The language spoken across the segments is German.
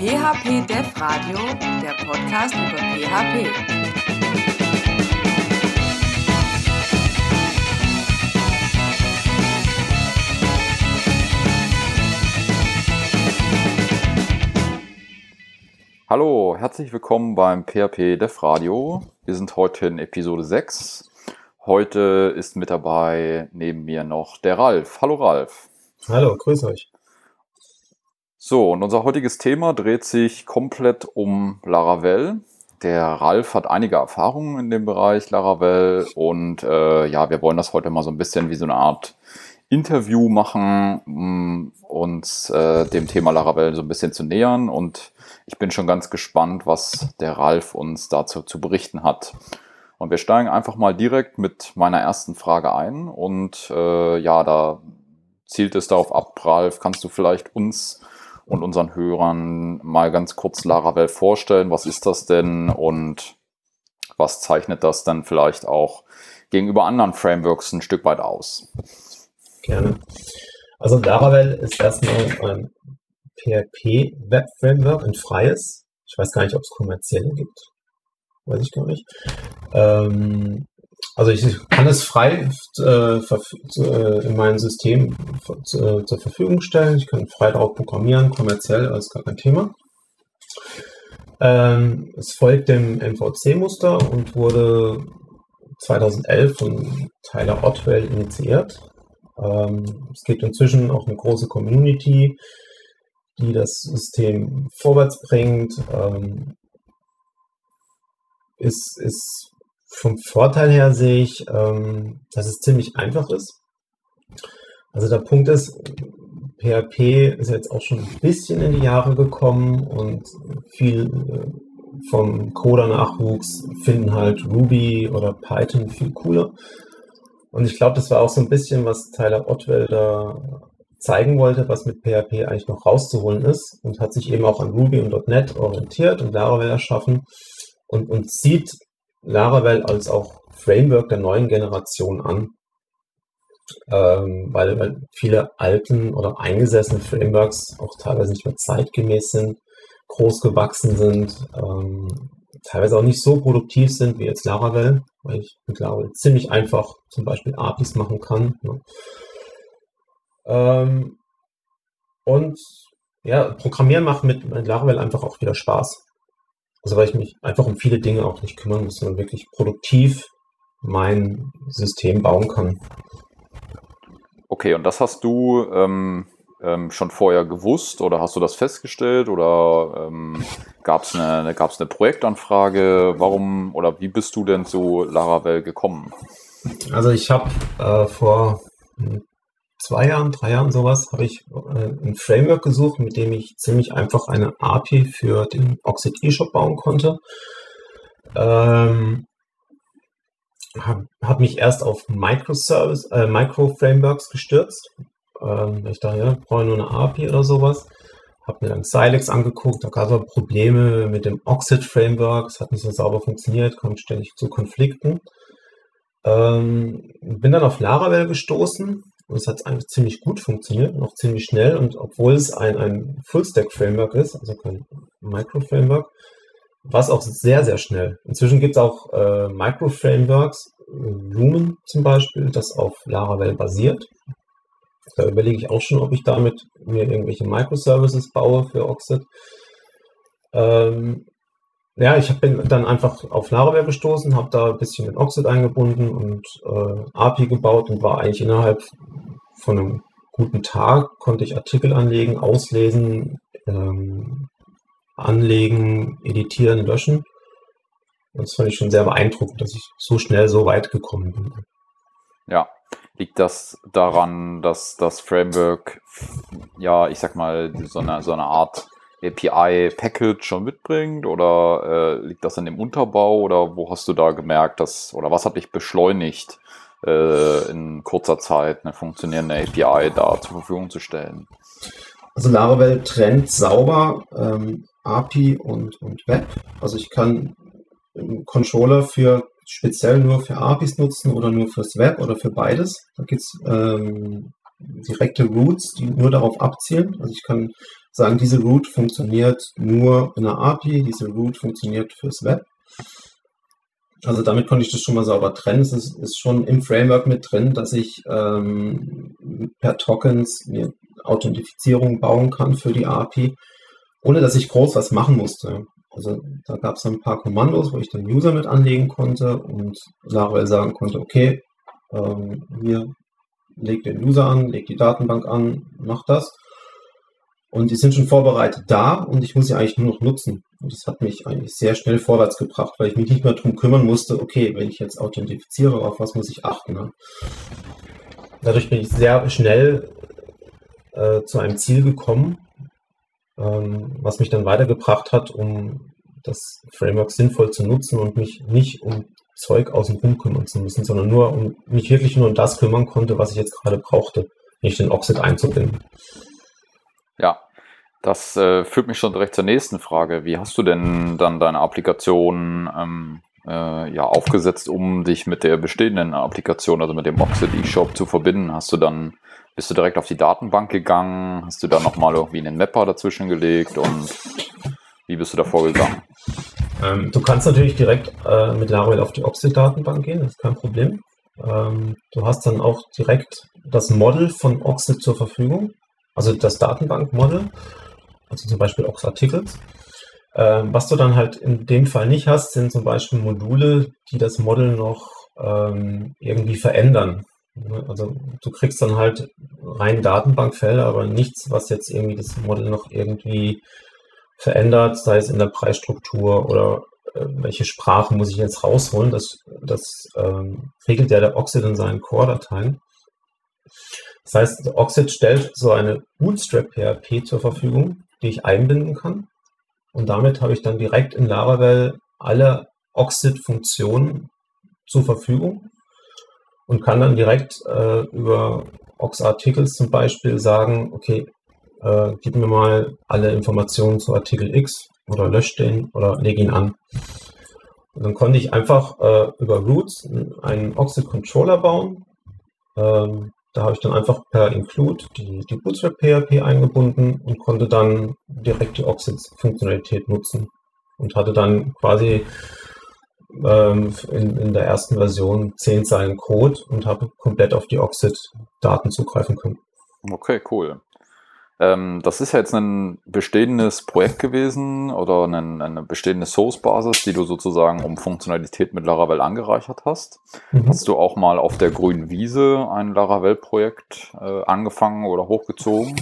PHP Dev Radio, der Podcast über PHP. Hallo, herzlich willkommen beim PHP Dev Radio. Wir sind heute in Episode 6. Heute ist mit dabei neben mir noch der Ralf. Hallo Ralf. Hallo, grüß euch. So, und unser heutiges Thema dreht sich komplett um Laravel. Der Ralf hat einige Erfahrungen in dem Bereich Laravel und äh, ja, wir wollen das heute mal so ein bisschen wie so eine Art Interview machen, um uns äh, dem Thema Laravel so ein bisschen zu nähern. Und ich bin schon ganz gespannt, was der Ralf uns dazu zu berichten hat. Und wir steigen einfach mal direkt mit meiner ersten Frage ein. Und äh, ja, da zielt es darauf ab, Ralf, kannst du vielleicht uns und unseren Hörern mal ganz kurz Laravel vorstellen. Was ist das denn und was zeichnet das dann vielleicht auch gegenüber anderen Frameworks ein Stück weit aus? Gerne. Also Laravel ist erstmal ein PHP-Web-Framework, ein freies. Ich weiß gar nicht, ob es kommerzielle gibt. Weiß ich gar nicht. Ähm, also ich kann es frei äh, äh, in meinem System äh, zur Verfügung stellen. Ich kann frei darauf programmieren, kommerziell, alles gar kein Thema. Ähm, es folgt dem MVC-Muster und wurde 2011 von Tyler Otwell initiiert. Ähm, es gibt inzwischen auch eine große Community, die das System vorwärts bringt. Ähm, ist, ist vom Vorteil her sehe ich, ähm, dass es ziemlich einfach ist. Also der Punkt ist, PHP ist jetzt auch schon ein bisschen in die Jahre gekommen und viel äh, vom Coder-Nachwuchs finden halt Ruby oder Python viel cooler. Und ich glaube, das war auch so ein bisschen, was Tyler Otwell da zeigen wollte, was mit PHP eigentlich noch rauszuholen ist und hat sich eben auch an Ruby und .NET orientiert und Laravel erschaffen und, und sieht Laravel als auch Framework der neuen Generation an, ähm, weil, weil viele alten oder eingesessene Frameworks auch teilweise nicht mehr zeitgemäß sind, groß gewachsen sind, ähm, teilweise auch nicht so produktiv sind wie jetzt Laravel, weil ich mit Laravel ziemlich einfach zum Beispiel APIs machen kann. Ne? Ähm, und ja, Programmieren macht mit, mit Laravel einfach auch wieder Spaß. Also weil ich mich einfach um viele Dinge auch nicht kümmern muss, sondern wirklich produktiv mein System bauen kann. Okay, und das hast du ähm, ähm, schon vorher gewusst oder hast du das festgestellt oder ähm, gab es eine, gab's eine Projektanfrage? Warum oder wie bist du denn zu Laravel gekommen? Also ich habe äh, vor zwei Jahren, drei Jahren sowas, habe ich äh, ein Framework gesucht, mit dem ich ziemlich einfach eine API für den Oxid eShop bauen konnte. Ähm, habe hab mich erst auf Microservice, äh, Micro-Frameworks gestürzt. Ähm, ich dachte, ja, brauche nur eine API oder sowas. Habe mir dann Silex angeguckt, da gab es Probleme mit dem Oxid-Framework, es hat nicht so sauber funktioniert, kam ständig zu Konflikten. Ähm, bin dann auf Laravel gestoßen und es hat eigentlich ziemlich gut funktioniert und auch ziemlich schnell. Und obwohl es ein, ein Full-Stack-Framework ist, also kein Micro-Framework, war es auch sehr, sehr schnell. Inzwischen gibt es auch äh, Micro-Frameworks, Lumen zum Beispiel, das auf Laravel basiert. Da überlege ich auch schon, ob ich damit mir irgendwelche Microservices baue für Oxid. Ähm, ja, ich bin dann einfach auf Laravel gestoßen, habe da ein bisschen mit Oxid eingebunden und äh, API gebaut und war eigentlich innerhalb von einem guten Tag, konnte ich Artikel anlegen, auslesen, ähm, anlegen, editieren, löschen. Und das fand ich schon sehr beeindruckend, dass ich so schnell so weit gekommen bin. Ja, liegt das daran, dass das Framework, ja, ich sag mal, so eine, so eine Art API-Package schon mitbringt oder äh, liegt das an dem Unterbau oder wo hast du da gemerkt, dass oder was hat dich beschleunigt, äh, in kurzer Zeit eine funktionierende API da zur Verfügung zu stellen? Also Laravel trennt sauber ähm, API und, und Web. Also ich kann einen Controller für speziell nur für APIs nutzen oder nur fürs Web oder für beides. Da gibt es ähm, direkte Routes, die nur darauf abzielen. Also ich kann sagen, diese Root funktioniert nur in einer API, diese Root funktioniert fürs Web. Also damit konnte ich das schon mal sauber trennen. Es ist, ist schon im Framework mit drin, dass ich ähm, per Tokens mir Authentifizierung bauen kann für die API, ohne dass ich groß was machen musste. Also da gab es ein paar Kommandos, wo ich den User mit anlegen konnte und Laravel sagen konnte, okay, ähm, hier leg den User an, leg die Datenbank an, mach das. Und die sind schon vorbereitet da und ich muss sie eigentlich nur noch nutzen. Und das hat mich eigentlich sehr schnell vorwärts gebracht, weil ich mich nicht mehr darum kümmern musste, okay, wenn ich jetzt authentifiziere, auf was muss ich achten. Ne? Dadurch bin ich sehr schnell äh, zu einem Ziel gekommen, ähm, was mich dann weitergebracht hat, um das Framework sinnvoll zu nutzen und mich nicht um Zeug außen rum kümmern zu müssen, sondern nur um mich wirklich nur um das kümmern konnte, was ich jetzt gerade brauchte, nicht den Oxid einzubinden. Ja, das äh, führt mich schon direkt zur nächsten Frage. Wie hast du denn dann deine Applikation ähm, äh, ja, aufgesetzt, um dich mit der bestehenden Applikation, also mit dem Oxid eShop zu verbinden? Hast du dann, bist du direkt auf die Datenbank gegangen? Hast du dann nochmal irgendwie einen Mapper dazwischen gelegt und wie bist du da vorgegangen? Ähm, du kannst natürlich direkt äh, mit Laravel auf die Oxid-Datenbank gehen, das ist kein Problem. Ähm, du hast dann auch direkt das Model von Oxid zur Verfügung, also das Datenbank-Model, also zum Beispiel Ox-Articles. Ähm, was du dann halt in dem Fall nicht hast, sind zum Beispiel Module, die das Model noch ähm, irgendwie verändern. Ne, also du kriegst dann halt rein Datenbankfelder, aber nichts, was jetzt irgendwie das Model noch irgendwie verändert, sei es in der Preisstruktur oder äh, welche Sprache muss ich jetzt rausholen. Das, das ähm, regelt ja der Oxid in seinen Core-Dateien. Das heißt, Oxid stellt so eine Bootstrap-PHP zur Verfügung, die ich einbinden kann. Und damit habe ich dann direkt in Laravel alle Oxid-Funktionen zur Verfügung und kann dann direkt äh, über Ox-Articles zum Beispiel sagen, okay, äh, gib mir mal alle Informationen zu Artikel X oder lösch den oder leg ihn an. Und dann konnte ich einfach äh, über Roots einen Oxid Controller bauen. Ähm, da habe ich dann einfach per Include die, die Bootstrap PHP eingebunden und konnte dann direkt die Oxid-Funktionalität nutzen und hatte dann quasi ähm, in, in der ersten Version 10 Zeilen Code und habe komplett auf die Oxid-Daten zugreifen können. Okay, cool. Ähm, das ist ja jetzt ein bestehendes Projekt gewesen oder eine, eine bestehende Source-Basis, die du sozusagen um Funktionalität mit Laravel angereichert hast. Mhm. Hast du auch mal auf der grünen Wiese ein Laravel-Projekt äh, angefangen oder hochgezogen?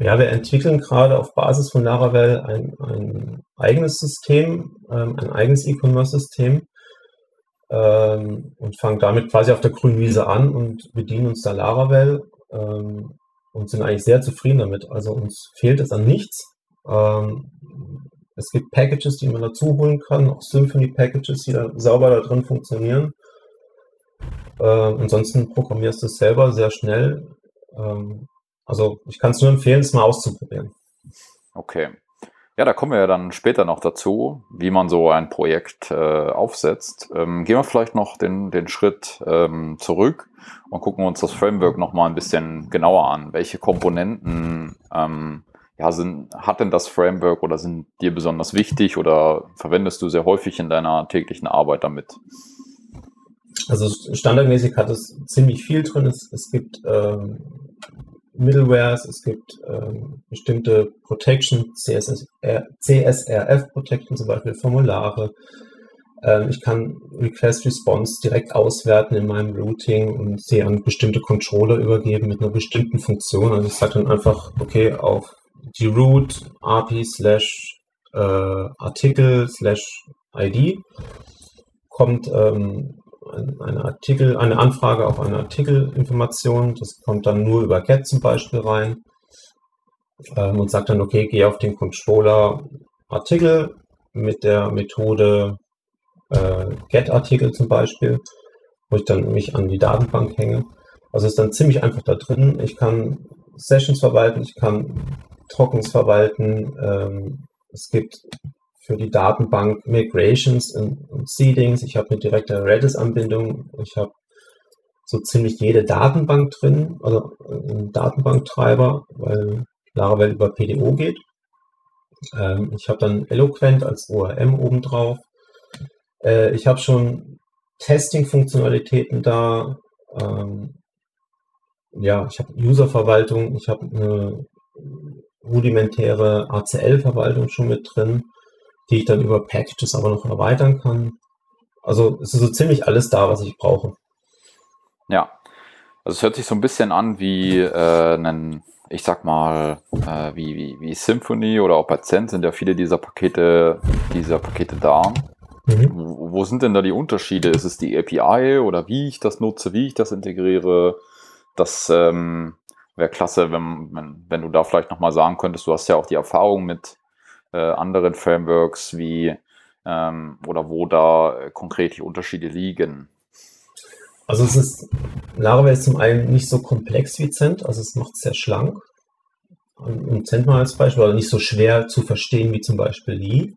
Ja, wir entwickeln gerade auf Basis von Laravel ein, ein eigenes System, ähm, ein eigenes E-Commerce-System ähm, und fangen damit quasi auf der grünen Wiese an und bedienen uns da Laravel. Ähm, und sind eigentlich sehr zufrieden damit. Also uns fehlt es an nichts. Ähm, es gibt Packages, die man dazu holen kann, auch Symfony-Packages, die da sauber da drin funktionieren. Ähm, ansonsten programmierst du es selber sehr schnell. Ähm, also ich kann es nur empfehlen, es mal auszuprobieren. Okay. Ja, da kommen wir ja dann später noch dazu, wie man so ein Projekt äh, aufsetzt. Ähm, gehen wir vielleicht noch den, den Schritt ähm, zurück und gucken uns das Framework nochmal ein bisschen genauer an. Welche Komponenten ähm, ja, sind, hat denn das Framework oder sind dir besonders wichtig oder verwendest du sehr häufig in deiner täglichen Arbeit damit? Also standardmäßig hat es ziemlich viel drin. Es, es gibt ähm, Middlewares, es gibt ähm, bestimmte Protection, CSRF Protection, zum Beispiel Formulare. Ähm, ich kann Request Response direkt auswerten in meinem Routing und sie an bestimmte Controller übergeben mit einer bestimmten Funktion. Also ich sage dann einfach, okay, auf die Root API slash äh, Artikel slash ID kommt ähm, eine Artikel, eine Anfrage auf eine Artikelinformation. Das kommt dann nur über Get zum Beispiel rein ähm, und sagt dann, okay, geh auf den Controller Artikel mit der Methode äh, Get-Artikel zum Beispiel, wo ich dann mich an die Datenbank hänge. Also ist dann ziemlich einfach da drin. Ich kann Sessions verwalten, ich kann Tokens verwalten. Ähm, es gibt für die Datenbank Migrations und, Seedings. Ich habe eine direkte Redis-Anbindung. Ich habe so ziemlich jede Datenbank drin, also einen Datenbanktreiber, weil Laravel über PDO geht. Ähm, ich habe dann Eloquent als ORM obendrauf. Äh, ich habe schon Testing-Funktionalitäten da. Ähm, ja, ich habe User-Verwaltung, ich habe eine rudimentäre ACL-Verwaltung schon mit drin, die ich dann über Packages aber noch erweitern kann. Also es ist so ziemlich alles da, was ich brauche. Ja, also es hört sich so ein bisschen an wie äh, ein, ich sag mal, äh, wie, wie, wie Symphony oder auch bei Zen sind ja viele dieser Pakete, dieser Pakete da. Mhm. Wo, wo, sind denn da die Unterschiede? Ist es die API oder wie ich das nutze, wie ich das integriere? Das ähm, wäre klasse, wenn, wenn, wenn du da vielleicht nochmal sagen könntest, du hast ja auch die Erfahrung mit äh, anderen Frameworks wie ähm, oder wo da äh, konkret die Unterschiede liegen. Also es ist, Laravel ist zum einen nicht so komplex wie Cent, also es macht es sehr schlank. Und Cent mal als Beispiel, aber nicht so schwer zu verstehen wie zum Beispiel Lee.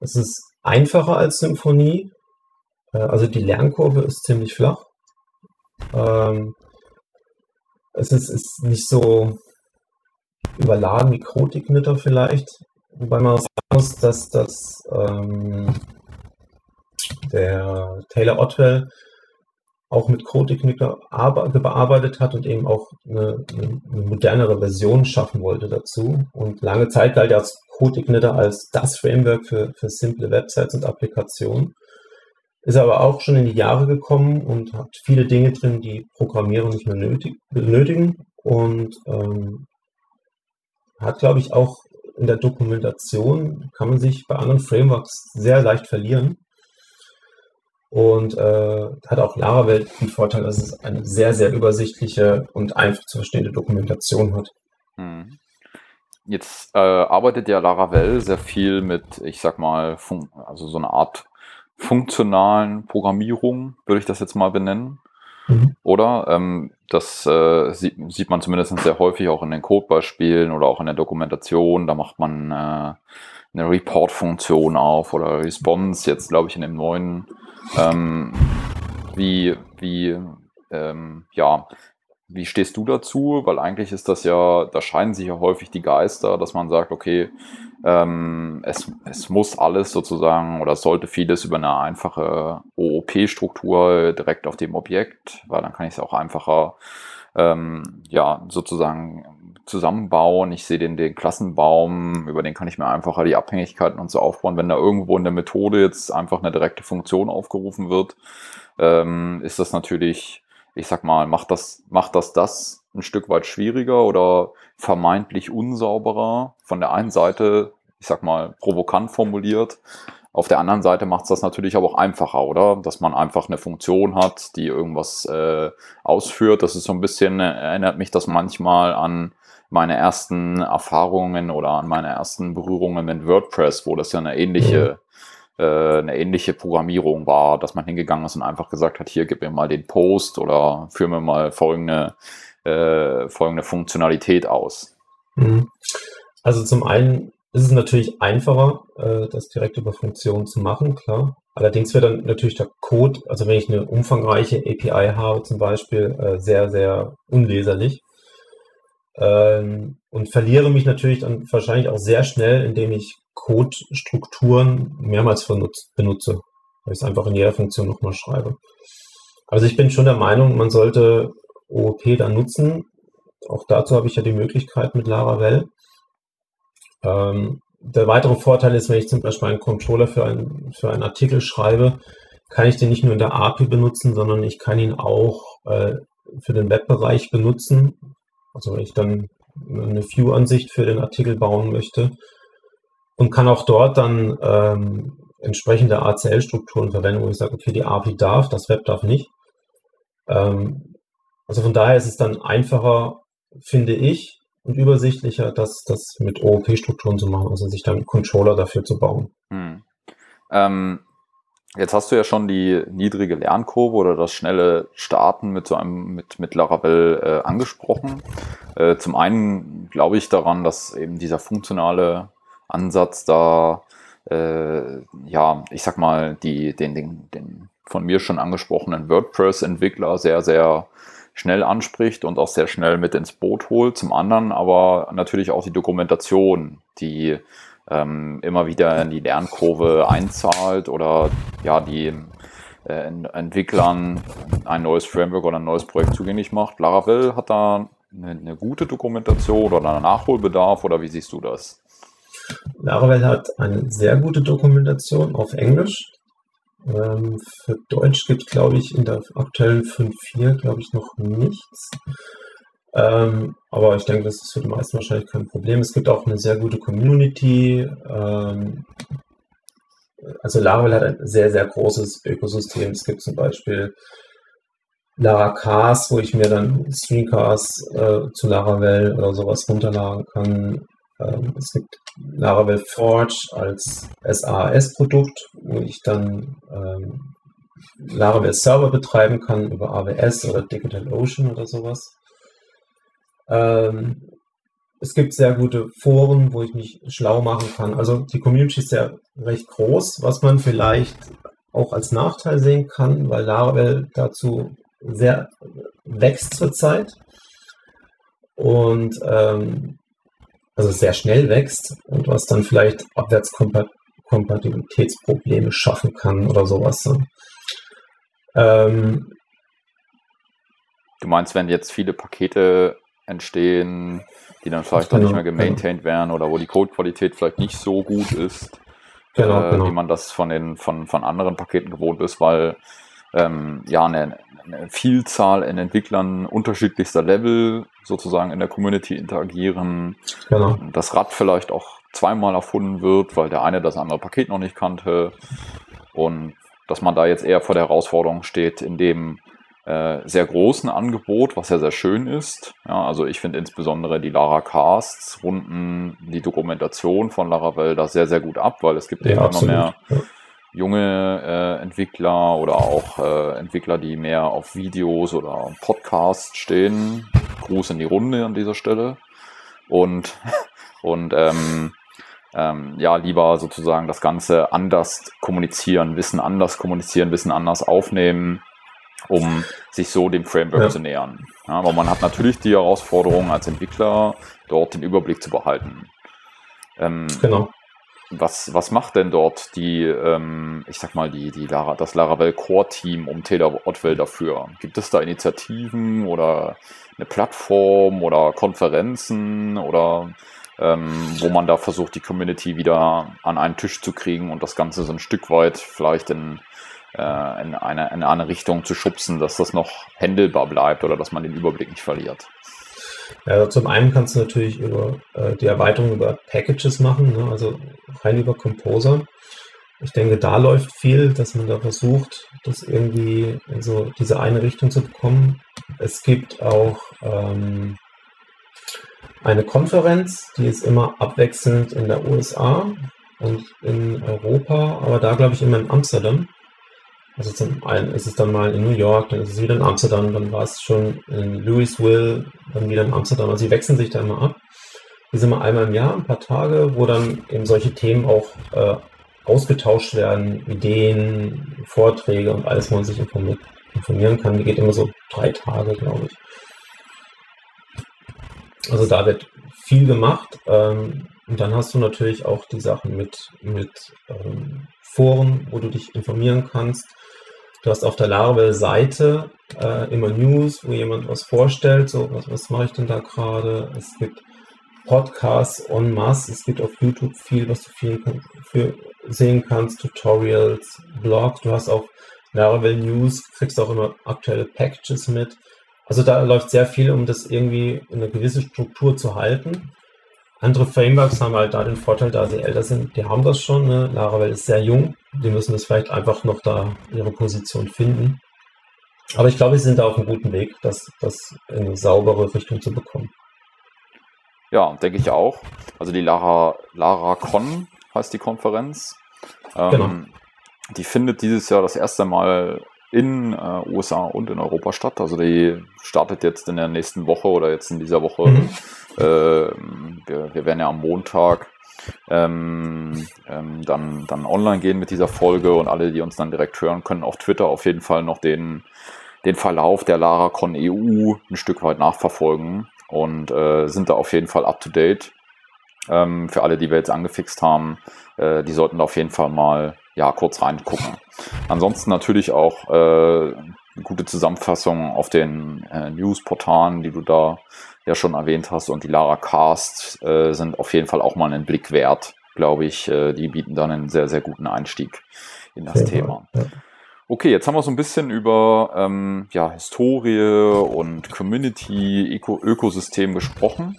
Es ist einfacher als Symphonie. Äh, also die Lernkurve ist ziemlich flach. Ähm, es ist, ist nicht so überladen wie Krotiknitter vielleicht. Wobei man sagen muss, dass, dass ähm, der Taylor Otwell auch mit Codeknicker bearbeitet hat und eben auch eine, eine, modernere Version schaffen wollte dazu. Und lange Zeit galt er als Codeknitter als das Framework für, für simple Websites und Applikationen. Ist aber auch schon in die Jahre gekommen und hat viele Dinge drin, die Programmierer nicht mehr nötig, benötigen und ähm, hat, glaube ich, auch in der Dokumentation kann man sich bei anderen Frameworks sehr leicht verlieren. Und äh, hat auch Laravel den Vorteil, dass es eine sehr, sehr übersichtliche und einfach zu verstehende Dokumentation hat. Hm. Jetzt äh, arbeitet ja Laravel sehr viel mit, ich sag mal, also so eine Art funktionalen Programmierung, würde ich das jetzt mal benennen. Mhm. Oder? Ähm, das äh, sieht, sieht man zumindest sehr häufig auch in den Codebeispielen oder auch in der Dokumentation. Da macht man äh, eine Report-Funktion auf oder Response, jetzt glaube ich in dem neuen ähm, wie, wie, ähm, ja, wie stehst du dazu? Weil eigentlich ist das ja, da scheinen sich ja häufig die Geister, dass man sagt, okay, ähm, es, es muss alles sozusagen oder sollte vieles über eine einfache OOP-Struktur direkt auf dem Objekt, weil dann kann ich es auch einfacher ähm, ja, sozusagen zusammenbauen. Ich sehe den, den Klassenbaum, über den kann ich mir einfacher die Abhängigkeiten und so aufbauen. Wenn da irgendwo in der Methode jetzt einfach eine direkte Funktion aufgerufen wird, ähm, ist das natürlich, ich sag mal, macht das, macht das das ein Stück weit schwieriger oder vermeintlich unsauberer. Von der einen Seite, ich sag mal, provokant formuliert. Auf der anderen Seite macht es das natürlich aber auch einfacher, oder? Dass man einfach eine Funktion hat, die irgendwas äh, ausführt. Das ist so ein bisschen, erinnert mich das manchmal an meine ersten Erfahrungen oder an meine ersten Berührungen mit WordPress, wo das ja eine ähnliche, äh, eine ähnliche Programmierung war, dass man hingegangen ist und einfach gesagt hat, hier gib mir mal den Post oder führe mir mal folgende, äh, folgende Funktionalität aus. Mhm. Also zum einen ist es natürlich einfacher, äh, das direkt über Funktionen zu machen, klar. Allerdings wird dann natürlich der Code, also wenn ich eine umfangreiche API habe zum Beispiel, äh, sehr, sehr unleserlich. Ähm, und verliere mich natürlich dann wahrscheinlich auch sehr schnell, indem ich Code-Strukturen mehrmals benutze, weil ich es einfach in jeder Funktion nochmal schreibe. Also ich bin schon der Meinung, man sollte OOP dann nutzen. Auch dazu habe ich ja die Möglichkeit mit Laravel. Ähm, der weitere Vorteil ist, wenn ich zum Beispiel einen Controller für, ein, für einen Artikel schreibe, kann ich den nicht nur in der API benutzen, sondern ich kann ihn auch äh, für den Webbereich benutzen. Also wenn ich dann eine View-Ansicht für den Artikel bauen möchte und kann auch dort dann ähm, entsprechende ACL-Strukturen verwenden, wo ich sage, okay, die API darf, das Web darf nicht. Ähm, also von daher ist es dann einfacher, finde ich, und übersichtlicher, das, das mit OOP-Strukturen zu machen, also sich dann Controller dafür zu bauen. Hm. Ähm, Jetzt hast du ja schon die niedrige Lernkurve oder das schnelle Starten mit so einem mit, mit Laravel äh, angesprochen. Äh, zum einen glaube ich daran, dass eben dieser funktionale Ansatz da, äh, ja, ich sag mal, die, den, den, den von mir schon angesprochenen WordPress-Entwickler sehr, sehr schnell anspricht und auch sehr schnell mit ins Boot holt. Zum anderen aber natürlich auch die Dokumentation, die ähm, immer wieder in die Lernkurve einzahlt oder ja, die äh, Entwicklern ein neues Framework oder ein neues Projekt zugänglich macht. Laravel hat da eine, eine gute Dokumentation oder einen Nachholbedarf oder wie siehst du das? Laravel hat eine sehr gute Dokumentation auf Englisch. Ähm, für Deutsch gibt es, glaube ich, in der aktuellen 5.4, glaube ich, noch nichts. Ähm, aber ich denke, das ist für die meisten wahrscheinlich kein Problem. Es gibt auch eine sehr gute Community. Ähm, also Laravel hat ein sehr, sehr großes Ökosystem. Es gibt zum Beispiel Laracast, wo ich mir dann Streamcasts äh, zu Laravel oder sowas runterladen kann. Ähm, es gibt Laravel Forge als SaaS-Produkt, wo ich dann ähm, Laravel Server betreiben kann über AWS oder DigitalOcean oder sowas. Ähm, es gibt sehr gute Foren, wo ich mich schlau machen kann. Also die Community ist ja recht groß, was man vielleicht auch als Nachteil sehen kann, weil Laravel dazu sehr wächst zurzeit und ähm, also sehr schnell wächst und was dann vielleicht Abwärtskompatibilitätsprobleme schaffen kann oder sowas. Ähm, du meinst, wenn jetzt viele Pakete entstehen, die dann vielleicht genau, nicht mehr gemaintained genau. werden oder wo die Codequalität vielleicht nicht so gut ist, genau, äh, genau. wie man das von den von, von anderen Paketen gewohnt ist, weil ähm, ja eine, eine, Vielzahl in Entwicklern unterschiedlichster Level sozusagen in der Community interagieren, genau. das Rad vielleicht auch zweimal erfunden wird, weil der eine das andere Paket noch nicht kannte und dass man da jetzt eher vor der Herausforderung steht, in dem äh, sehr großen Angebot, was ja sehr schön ist. Ja, also ich finde insbesondere die Lara Casts runden die Dokumentation von Laravel da sehr, sehr gut ab, weil es gibt ja, eben immer mehr ja. Junge äh, Entwickler oder auch äh, Entwickler, die mehr auf Videos oder Podcasts stehen. Gruß in die Runde an dieser Stelle. Und, und ähm, ähm, ja, lieber sozusagen das Ganze anders kommunizieren, Wissen anders kommunizieren, Wissen anders aufnehmen um sich so dem Framework ja. zu nähern. Ja, aber man hat natürlich die Herausforderung als Entwickler, dort den Überblick zu behalten. Ähm, genau. Was, was macht denn dort die, ähm, ich sag mal, die, die Lara, das Laravel Core Team um Taylor Otwell dafür? Gibt es da Initiativen oder eine Plattform oder Konferenzen oder ähm, wo man da versucht, die Community wieder an einen Tisch zu kriegen und das Ganze so ein Stück weit vielleicht in äh, in, eine, in eine Richtung zu schubsen, dass das noch händelbar bleibt oder dass man den Überblick nicht verliert. Also zum einen kannst du natürlich über äh, die Erweiterung über Packages machen, ne? also rein über Composer. Ich denke, da läuft viel, dass man da versucht, das irgendwie in so diese eine Richtung zu bekommen. Es gibt auch ähm, eine Konferenz, die ist immer abwechselnd in der USA und in Europa, aber da glaube ich immer in Amsterdam. Also zum einen ist es dann mal in New York, dann ist es wieder in Amsterdam, dann war es schon in Louisville, dann wieder in Amsterdam. Also sie wechseln sich da immer ab. Die sind mal einmal im Jahr, ein paar Tage, wo dann eben solche Themen auch äh, ausgetauscht werden, Ideen, Vorträge und alles, wo man sich informiert, informieren kann. Die geht immer so drei Tage, glaube ich. Also da wird viel gemacht. Ähm, und dann hast du natürlich auch die Sachen mit, mit ähm, Foren, wo du dich informieren kannst. Du hast auf der Laravel-Seite äh, immer News, wo jemand was vorstellt, so was, was mache ich denn da gerade? Es gibt Podcasts en masse, es gibt auf YouTube viel, was du viel für sehen kannst, Tutorials, Blogs, du hast auch Laravel News, kriegst auch immer aktuelle Packages mit. Also da läuft sehr viel, um das irgendwie in eine gewisse Struktur zu halten. Andere Frameworks haben halt da den Vorteil, da sie älter sind, die haben das schon. Ne? Laravel ist sehr jung, die müssen das vielleicht einfach noch da ihre Position finden. Aber ich glaube, sie sind da auf einem guten Weg, das, das in eine saubere Richtung zu bekommen. Ja, denke ich auch. Also die Lara, Lara Con heißt die Konferenz. Ähm, genau. Die findet dieses Jahr das erste Mal in äh, USA und in Europa statt. Also die startet jetzt in der nächsten Woche oder jetzt in dieser Woche. Mhm. Äh, wir, wir, werden ja am Montag ähm, ähm, dann, dann online gehen mit dieser Folge und alle, die uns dann direkt hören, können auf Twitter auf jeden Fall noch den, den Verlauf der LaraCon EU ein Stück weit nachverfolgen und äh, sind da auf jeden Fall up to date. Ähm, für alle, die wir jetzt angefixt haben, äh, die sollten da auf jeden Fall mal ja, kurz reingucken. Ansonsten natürlich auch äh, eine gute Zusammenfassung auf den äh, Newsportalen, die du da ja schon erwähnt hast. Und die Lara Cast äh, sind auf jeden Fall auch mal einen Blick wert, glaube ich. Äh, die bieten dann einen sehr, sehr guten Einstieg in das sehr Thema. Ja. Okay, jetzt haben wir so ein bisschen über ähm, ja, Historie und Community, Öko Ökosystem gesprochen.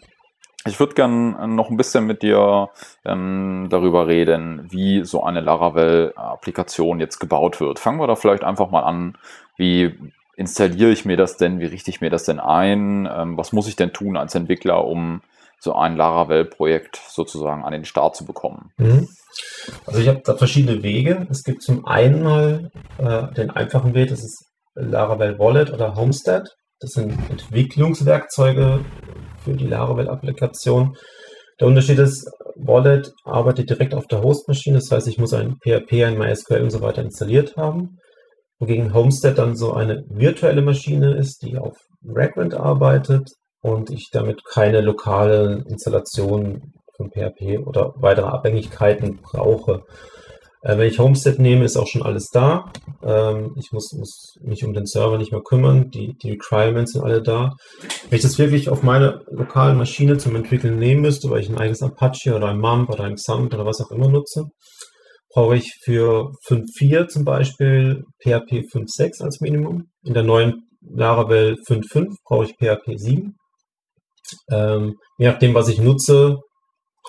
Ich würde gern noch ein bisschen mit dir ähm, darüber reden, wie so eine Laravel-Applikation jetzt gebaut wird. Fangen wir da vielleicht einfach mal an, wie installiere ich mir das denn? Wie richte ich mir das denn ein? Ähm, was muss ich denn tun als Entwickler, um so ein Laravel-Projekt sozusagen an den Start zu bekommen? Mhm. Also ich habe da verschiedene Wege. Es gibt zum einen mal äh, den einfachen Weg, das ist Laravel Wallet oder Homestead. Das sind Entwicklungswerkzeuge für die Laravel-Applikation. Der Unterschied ist, Wallet arbeitet direkt auf der Hostmaschine, das heißt, ich muss ein PHP, ein MySQL und so weiter installiert haben wogegen Homestead dann so eine virtuelle Maschine ist, die auf Vagrant arbeitet und ich damit keine lokale Installation von PHP oder weitere Abhängigkeiten brauche. Äh, wenn ich Homestead nehme, ist auch schon alles da. Ähm, ich muss, muss, mich um den Server nicht mehr kümmern. Die, die Requirements sind alle da. Wenn ich das wirklich auf meine lokalen Maschine zum Entwickeln nehmen müsste, weil ich ein eigenes Apache oder ein MAMP oder ein XAMPP oder was auch immer nutze, brauche ich für 5.4 zum Beispiel PHP 5.6 als Minimum. In der neuen Laravel 5.5 brauche ich PHP 7. Ähm, je nachdem, was ich nutze,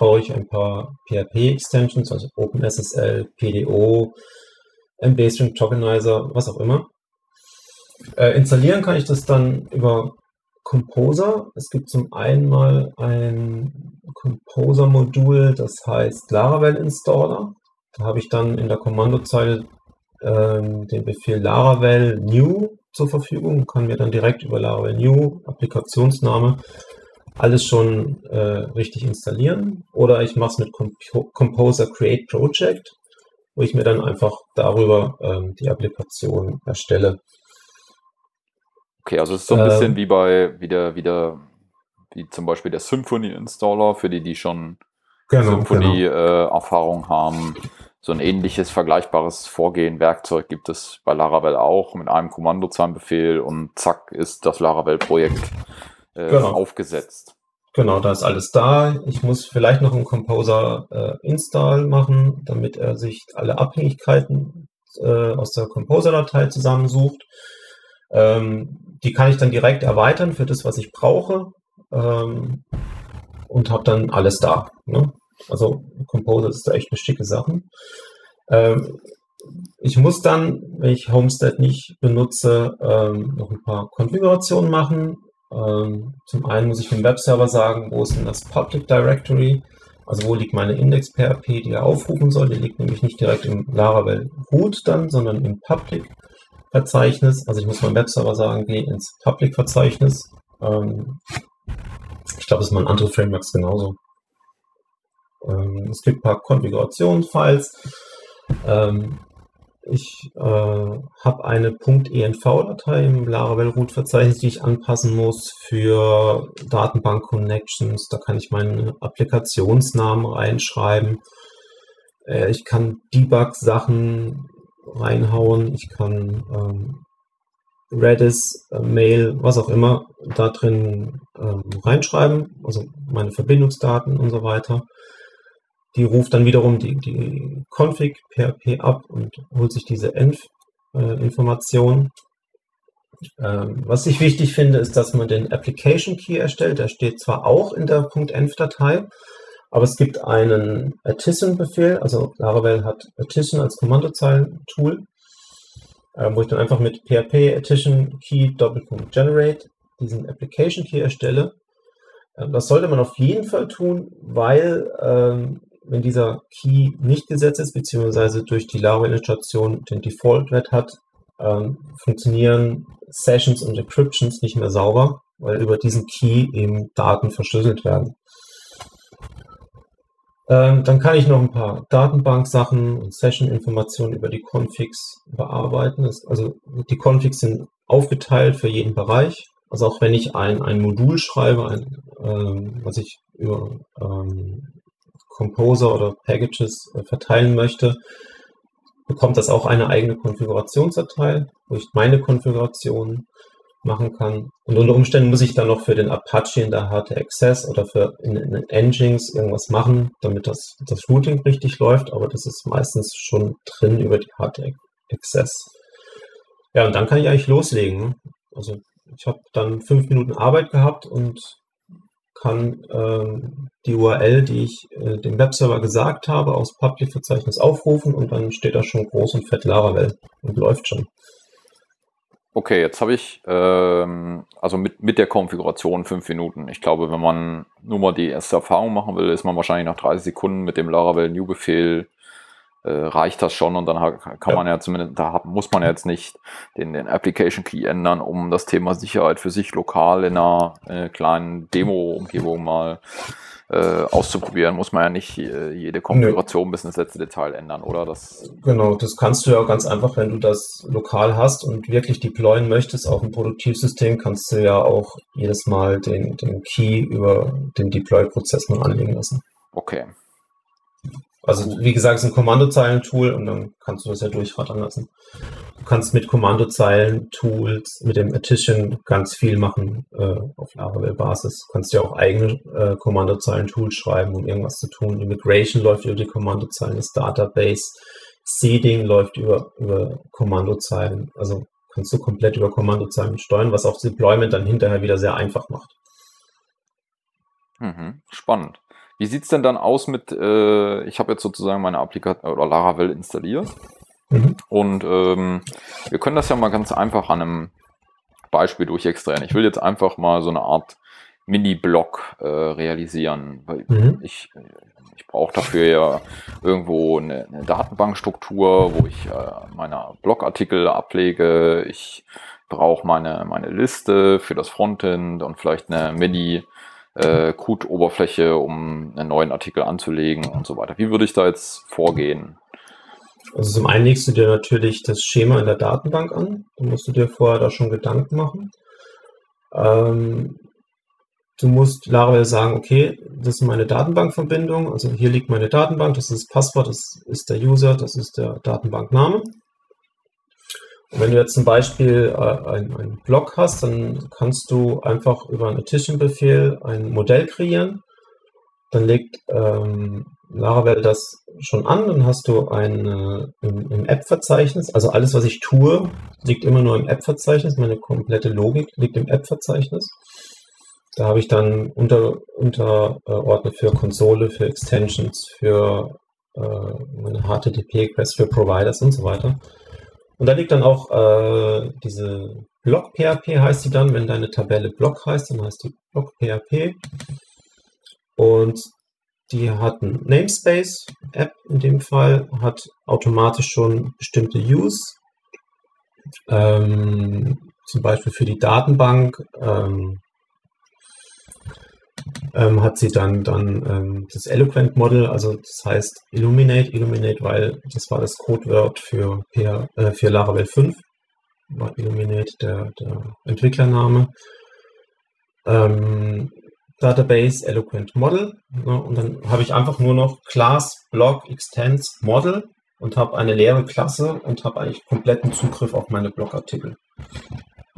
brauche ich ein paar PHP-Extensions, also OpenSSL, PDO, MBString Tokenizer, was auch immer. Äh, installieren kann ich das dann über Composer. Es gibt zum einen mal ein Composer-Modul, das heißt Laravel Installer. Da habe ich dann in der Kommandozeile ähm, den Befehl Laravel New zur Verfügung, kann mir dann direkt über Laravel New, Applikationsname, alles schon äh, richtig installieren. Oder ich mache es mit Comp Composer Create Project, wo ich mir dann einfach darüber ähm, die Applikation erstelle. Okay, also es ist so ein bisschen ähm, wie bei wie der, wie zum Beispiel der Symfony Installer, für die, die schon genau, Symfony-Erfahrung genau. äh, haben. So ein ähnliches, vergleichbares Vorgehen, Werkzeug gibt es bei Laravel auch mit einem Kommandozeilenbefehl und zack ist das Laravel-Projekt äh, genau. aufgesetzt. Genau, da ist alles da. Ich muss vielleicht noch einen Composer äh, Install machen, damit er sich alle Abhängigkeiten äh, aus der Composer-Datei zusammensucht. Ähm, die kann ich dann direkt erweitern für das, was ich brauche ähm, und habe dann alles da. Ne? Also Composer ist da echt eine schicke Sache. Ähm, ich muss dann, wenn ich Homestead nicht benutze, ähm, noch ein paar Konfigurationen machen. Ähm, zum einen muss ich dem Webserver sagen, wo ist denn das Public Directory, also wo liegt meine Index.php, die er aufrufen soll. Die liegt nämlich nicht direkt im Laravel Root dann, sondern im Public Verzeichnis. Also ich muss meinem Webserver sagen, geh ins Public Verzeichnis. Ähm, ich glaube, das in anderen Frameworks genauso. Ähm, es gibt ein paar Konfigurationsfiles. Ähm, ich äh, habe eine .env-Datei im Laravel-Root-Verzeichnis, die ich anpassen muss für Datenbank-Connections. Da kann ich meinen Applikationsnamen reinschreiben. Äh, ich kann Debug-Sachen reinhauen. Ich kann ähm, Redis, äh, Mail, was auch immer da drin ähm, reinschreiben. Also meine Verbindungsdaten und so weiter. Die ruft dann wiederum die, die Config PHP ab und holt sich diese Env-Information. Äh, ähm, was ich wichtig finde, ist, dass man den Application Key erstellt. Der steht zwar auch in der .env-Datei, aber es gibt einen Artisan-Befehl, also Laravel hat Artisan als Kommandozeilen-Tool, äh, wo ich dann einfach mit php Artisan Key Doppelpunkt Generate diesen Application Key erstelle. Äh, das sollte man auf jeden Fall tun, weil ähm, wenn dieser Key nicht gesetzt ist, beziehungsweise durch die Laravel-Illustration den Default-Wert hat, ähm, funktionieren Sessions und Encryptions nicht mehr sauber, weil über diesen Key eben Daten verschlüsselt werden. Ähm, dann kann ich noch ein paar Datenbank-Sachen und Session-Informationen über die Configs bearbeiten. Das, also die Configs sind aufgeteilt für jeden Bereich. Also auch wenn ich ein, ein Modul schreibe, ein, ähm, was ich über ähm, Composer oder Packages äh, verteilen möchte, bekommt das auch eine eigene Konfigurationsdatei, wo ich meine Konfiguration machen kann. Und unter Umständen muss ich dann noch für den Apache in der HT Access oder für in, in Engines irgendwas machen, damit das, das Routing richtig läuft, aber das ist meistens schon drin über die HT Access. Ja, und dann kann ich eigentlich loslegen. Also ich habe dann fünf Minuten Arbeit gehabt und kann ähm, die URL, die ich äh, dem Webserver gesagt habe, aus Public-Verzeichnis aufrufen und dann steht da schon groß und fett Laravel und läuft schon. Okay, jetzt habe ich ähm, also mit, mit der Konfiguration fünf Minuten. Ich glaube, wenn man nur mal die erste Erfahrung machen will, ist man wahrscheinlich nach 30 Sekunden mit dem Laravel New Befehl äh, reicht das schon und dann kann ja. man ja zumindest, da muss man jetzt nicht den, den Application Key ändern, um das Thema Sicherheit für sich lokal in einer äh, kleinen Demo-Umgebung mal äh, auszuprobieren, muss man ja nicht äh, jede Konfiguration Nö. bis ins letzte Detail ändern, oder? Das genau, das kannst du ja ganz einfach, wenn du das lokal hast und wirklich deployen möchtest auf ein Produktivsystem, kannst du ja auch jedes Mal den, den Key über den Deploy-Prozess mal anlegen lassen. Okay, also wie gesagt, es ist ein Kommandozeilen-Tool und dann kannst du das ja durchrattern lassen. Du kannst mit Kommandozeilen-Tools, mit dem Addition ganz viel machen äh, auf Laravel-Basis. Du kannst ja auch eigene äh, Kommandozeilen-Tools schreiben, um irgendwas zu tun. Immigration läuft über die Kommandozeilen, das Database, Seeding läuft über, über Kommandozeilen. Also kannst du komplett über Kommandozeilen steuern, was auch Deployment dann hinterher wieder sehr einfach macht. Mhm, spannend. Wie sieht es denn dann aus mit, äh, ich habe jetzt sozusagen meine Applikation oder Laravel installiert mhm. und ähm, wir können das ja mal ganz einfach an einem Beispiel durchextrahieren. Ich will jetzt einfach mal so eine Art Mini-Block äh, realisieren. Mhm. Ich, ich brauche dafür ja irgendwo eine, eine Datenbankstruktur, wo ich äh, meine Blogartikel ablege. Ich brauche meine, meine Liste für das Frontend und vielleicht eine Mini- äh, Code-Oberfläche, um einen neuen Artikel anzulegen und so weiter. Wie würde ich da jetzt vorgehen? Also zum einen legst du dir natürlich das Schema in der Datenbank an. Da musst du dir vorher da schon Gedanken machen. Ähm, du musst Laravel sagen, okay, das ist meine Datenbankverbindung. Also hier liegt meine Datenbank, das ist das Passwort, das ist der User, das ist der Datenbankname. Wenn du jetzt zum Beispiel äh, einen Block hast, dann kannst du einfach über einen Addition-Befehl ein Modell kreieren. Dann legt ähm, Laravel das schon an, dann hast du ein äh, im, im App-Verzeichnis, also alles, was ich tue, liegt immer nur im App-Verzeichnis, meine komplette Logik liegt im App-Verzeichnis. Da habe ich dann unter, Unterordner für Konsole, für Extensions, für äh, meine HTTP-Requests für Providers und so weiter. Und da liegt dann auch äh, diese Block-PHP heißt die dann, wenn deine Tabelle Block heißt, dann heißt die Block-PHP. Und die hat ein Namespace-App in dem Fall, hat automatisch schon bestimmte Use. Ähm, zum Beispiel für die Datenbank ähm, ähm, hat sie dann, dann ähm, das Eloquent Model, also das heißt Illuminate, Illuminate, weil das war das Codewort für, äh, für Laravel 5, war Illuminate der, der Entwicklername. Ähm, Database Eloquent Model ne, und dann habe ich einfach nur noch Class Block Extends Model und habe eine leere Klasse und habe eigentlich kompletten Zugriff auf meine Blogartikel.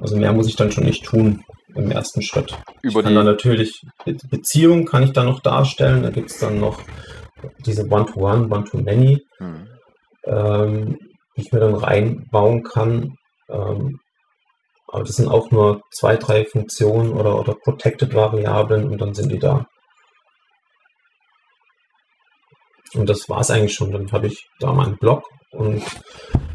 Also mehr muss ich dann schon nicht tun im ersten Schritt. Über ich kann dann natürlich Beziehungen kann ich dann noch darstellen. Da gibt es dann noch diese One-to-One, One-to-Many, hm. ähm, die ich mir dann reinbauen kann. Ähm, aber das sind auch nur zwei, drei Funktionen oder, oder Protected-Variablen und dann sind die da. Und das war es eigentlich schon. Dann habe ich da meinen Block und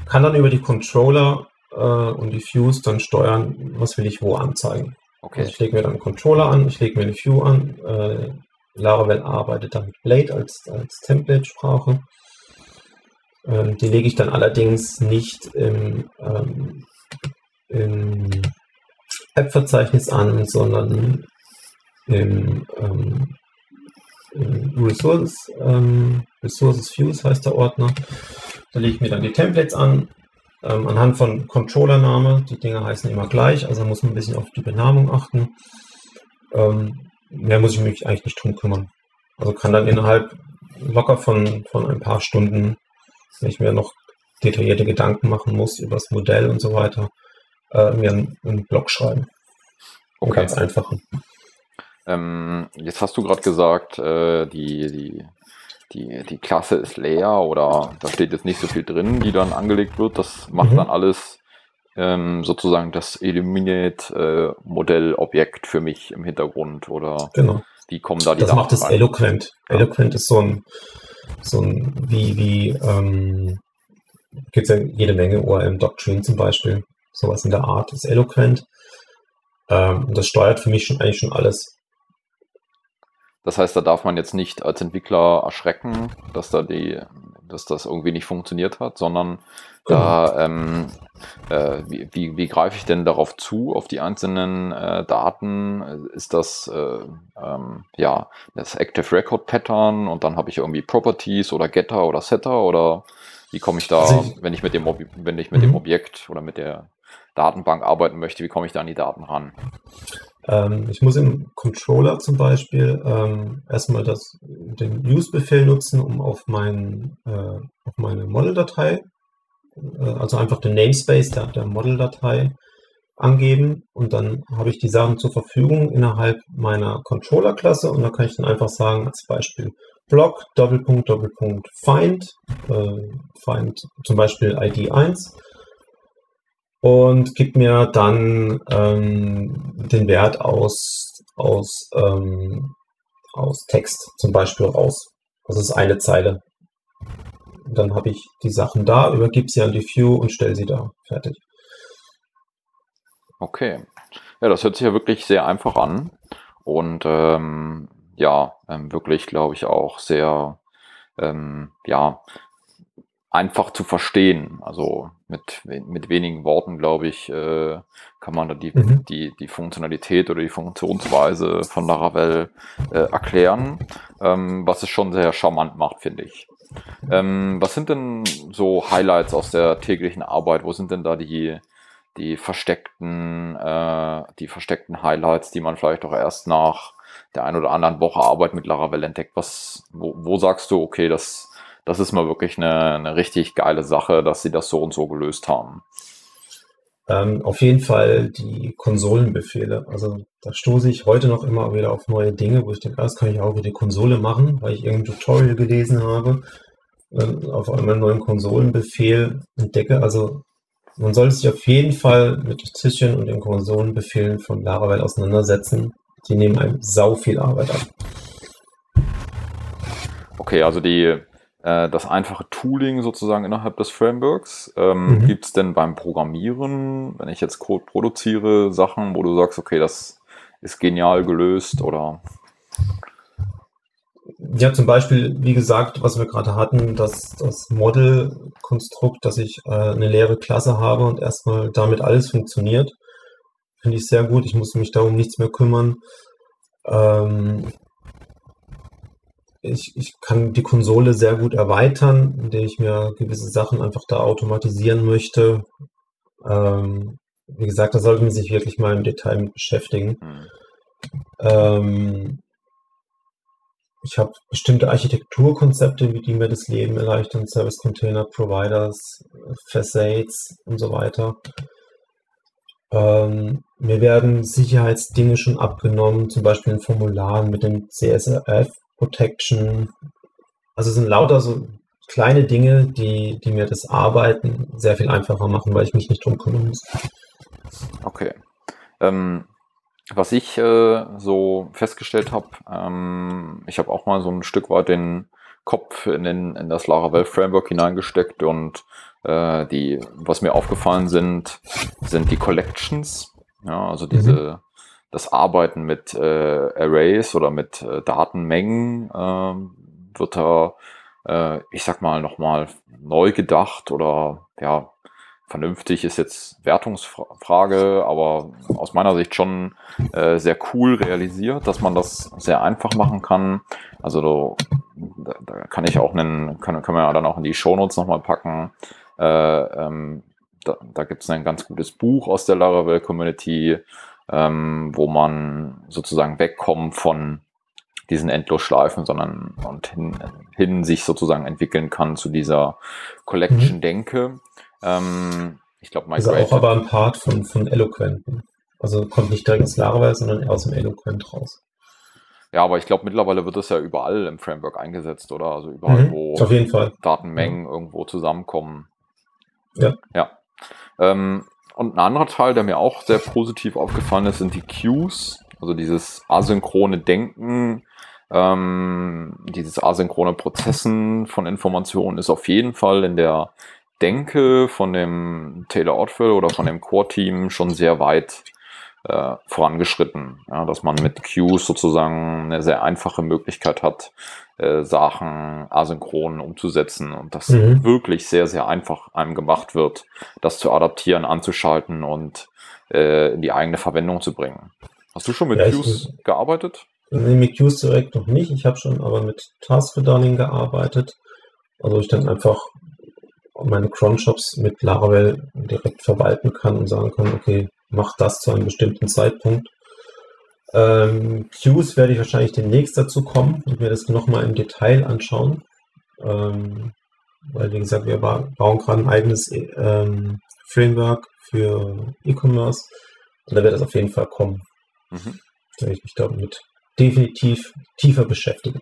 kann dann über die Controller äh, und die Views dann steuern, was will ich wo anzeigen. Okay. Also ich lege mir dann einen Controller an, ich lege mir eine View an. Äh, Laravel arbeitet dann mit Blade als, als Template-Sprache. Ähm, die lege ich dann allerdings nicht im, ähm, im App-Verzeichnis an, sondern im, ähm, im Resources, ähm, Resources Views heißt der Ordner. Da lege ich mir dann die Templates an ähm, anhand von Controllername. Die Dinge heißen immer gleich, also muss man ein bisschen auf die Benamung achten. Ähm, mehr muss ich mich eigentlich nicht drum kümmern. Also kann dann innerhalb locker von, von ein paar Stunden, wenn ich mir noch detaillierte Gedanken machen muss über das Modell und so weiter, äh, mir einen, einen Blog schreiben. Okay. Ganz einfachen. Ähm, jetzt hast du gerade gesagt, äh, die, die, die, die Klasse ist leer oder da steht jetzt nicht so viel drin, die dann angelegt wird. Das macht Mhm. dann alles ähm, sozusagen das Illuminate-Modell-Objekt für mich im Hintergrund oder Genau. wie kommen da die Das macht Daten es rein? Eloquent. Ja. Eloquent ist so ein, so ein wie, wie, ähm, gibt es ja jede Menge ORM Doctrine zum Beispiel. Sowas in der Art ist Eloquent. Ähm, und das steuert für mich schon eigentlich schon alles. Das heißt, da darf man jetzt nicht als Entwickler erschrecken, dass da die, dass das irgendwie nicht funktioniert hat, sondern da, ähm, äh, wie, wie, wie greife ich denn darauf zu, auf die einzelnen äh, Daten? Ist das äh, ähm, ja das Active Record Pattern und dann habe ich irgendwie Properties oder Getter oder Setter oder wie komme ich da, Also ich- wenn ich mit dem Ob wenn ich mit dem Mhm. Objekt oder mit der Datenbank arbeiten möchte, wie komme ich da an die Daten ran? Ähm, ich muss im Controller zum Beispiel ähm, erstmal das, den Use-Befehl nutzen, um auf, mein, äh, auf meine Model-Datei, äh, also einfach den Namespace der, der Model-Datei angeben und dann habe ich die Sachen zur Verfügung innerhalb meiner Controller-Klasse und da kann ich dann einfach sagen, als Beispiel Block, Doppelpunkt, Doppelpunkt, Find, äh, Find zum Beispiel ID 1 und gibt mir dann ähm, den Wert aus, aus, ähm, aus Text zum Beispiel raus. Das ist eine Zeile. Dann habe ich die Sachen da, übergib sie an die View und stelle sie da. Fertig. Okay. Ja, das hört sich ja wirklich sehr einfach an. Und ähm, ja, ähm, wirklich, glaube ich, auch sehr ähm, ja, einfach zu verstehen. Also mit, mit wenigen Worten, glaube ich, äh, kann man da die, Mhm. die, die Funktionalität oder die Funktionsweise von Laravel äh, erklären, ähm, was es schon sehr charmant macht, finde ich. Ähm, was sind denn so Highlights aus der täglichen Arbeit? Wo sind denn da die, die versteckten, äh, die versteckten Highlights, die man vielleicht auch erst nach der ein oder anderen Woche Arbeit mit Laravel entdeckt? Was, wo, wo sagst du, okay, das, das ist mal wirklich eine, eine richtig geile Sache, dass sie das so und so gelöst haben? Ähm, auf jeden Fall die Konsolenbefehle. Also da stoße ich heute noch immer wieder auf neue Dinge, wo ich denke, ah, das kann ich auch über die Konsole machen, weil ich irgendein Tutorial gelesen habe, äh, auf einmal einen neuen Konsolenbefehl entdecke. Also man sollte sich auf jeden Fall mit Tischchen und den Konsolenbefehlen von Laravel auseinandersetzen. Die nehmen einem sau viel Arbeit ab. Okay, also die, äh, das einfache Tooling sozusagen innerhalb des Frameworks. Ähm, Mhm. Gibt es denn beim Programmieren, wenn ich jetzt Code produziere, Sachen, wo du sagst, okay, das ist genial gelöst oder Ja, zum Beispiel, wie gesagt, was wir gerade hatten, das, das Model-Konstrukt, dass ich äh, eine leere Klasse habe und erstmal damit alles funktioniert, finde ich sehr gut. Ich muss mich darum nichts mehr kümmern. Ähm, ich, ich kann die Konsole sehr gut erweitern, indem ich mir gewisse Sachen einfach da automatisieren möchte. Ähm, wie gesagt, da sollte man sich wirklich mal im Detail mit beschäftigen. hm, Ähm, ich habe bestimmte Architekturkonzepte, wie die mir das Leben erleichtern, Service Container Providers, Facades und so weiter. Ähm, mir werden Sicherheitsdinge schon abgenommen, zum Beispiel in Formularen mit dem CSRF Protection. Also sind lauter so kleine Dinge, die, die mir das Arbeiten sehr viel einfacher machen, weil ich mich nicht drum kümmern muss. Okay. Ähm, was ich äh, so festgestellt habe, ähm, ich habe auch mal so ein Stück weit den Kopf in, den, in das Laravel Framework hineingesteckt und äh, die, was mir aufgefallen sind, sind die Collections. Ja, also diese, das Arbeiten mit äh, Arrays oder mit äh, Datenmengen ähm, wird da, äh, ich sag mal, nochmal neu gedacht oder ja, vernünftig ist jetzt Wertungsfrage, aber aus meiner Sicht schon äh, sehr cool realisiert, dass man das sehr einfach machen kann. Also da, da kann ich auch einen, können, können wir ja dann auch in die Shownotes nochmal packen. Äh, ähm, da, da gibt es ein ganz gutes Buch aus der Laravel Community, ähm, wo man sozusagen wegkommt von diesen Endlosschleifen, sondern und hin, hin sich sozusagen entwickeln kann zu dieser Collection-Denke. Mhm. Ähm, ich glaube, Ist auch aber ein Part von, von Eloquent. Also kommt nicht direkt aus Laravel, sondern eher aus dem Eloquent raus. Ja, aber ich glaube, mittlerweile wird das ja überall im Framework eingesetzt, oder? Also überall, mhm, wo. Datenmengen ja. irgendwo zusammenkommen. Ja. Ja. Ähm, und ein anderer Teil, der mir auch sehr positiv aufgefallen ist, sind die Queues. Also dieses asynchrone Denken, ähm, dieses asynchrone Prozessen von Informationen ist auf jeden Fall in der Denke von dem Taylor Otwell oder von dem Core-Team schon sehr weit äh, vorangeschritten. Ja, dass man mit Queues sozusagen eine sehr einfache Möglichkeit hat, äh, Sachen asynchron umzusetzen und das mhm. wirklich sehr, sehr einfach einem gemacht wird, das zu adaptieren, anzuschalten und äh, in die eigene Verwendung zu bringen. Hast du schon mit ja, Queues gearbeitet? Nee, mit Queues direkt noch nicht. Ich habe schon aber mit Task Redunning gearbeitet. Also ich dann einfach meine Cron-Shops mit Laravel direkt verwalten kann und sagen kann, okay, mach das zu einem bestimmten Zeitpunkt. Ähm, Queues werde ich wahrscheinlich demnächst dazu kommen und mir das nochmal im Detail anschauen. Ähm, weil, wie gesagt, wir bauen gerade ein eigenes ähm, Framework für E-Commerce und da wird das auf jeden Fall kommen. Mhm. Da werde ich mich damit definitiv tiefer beschäftigen.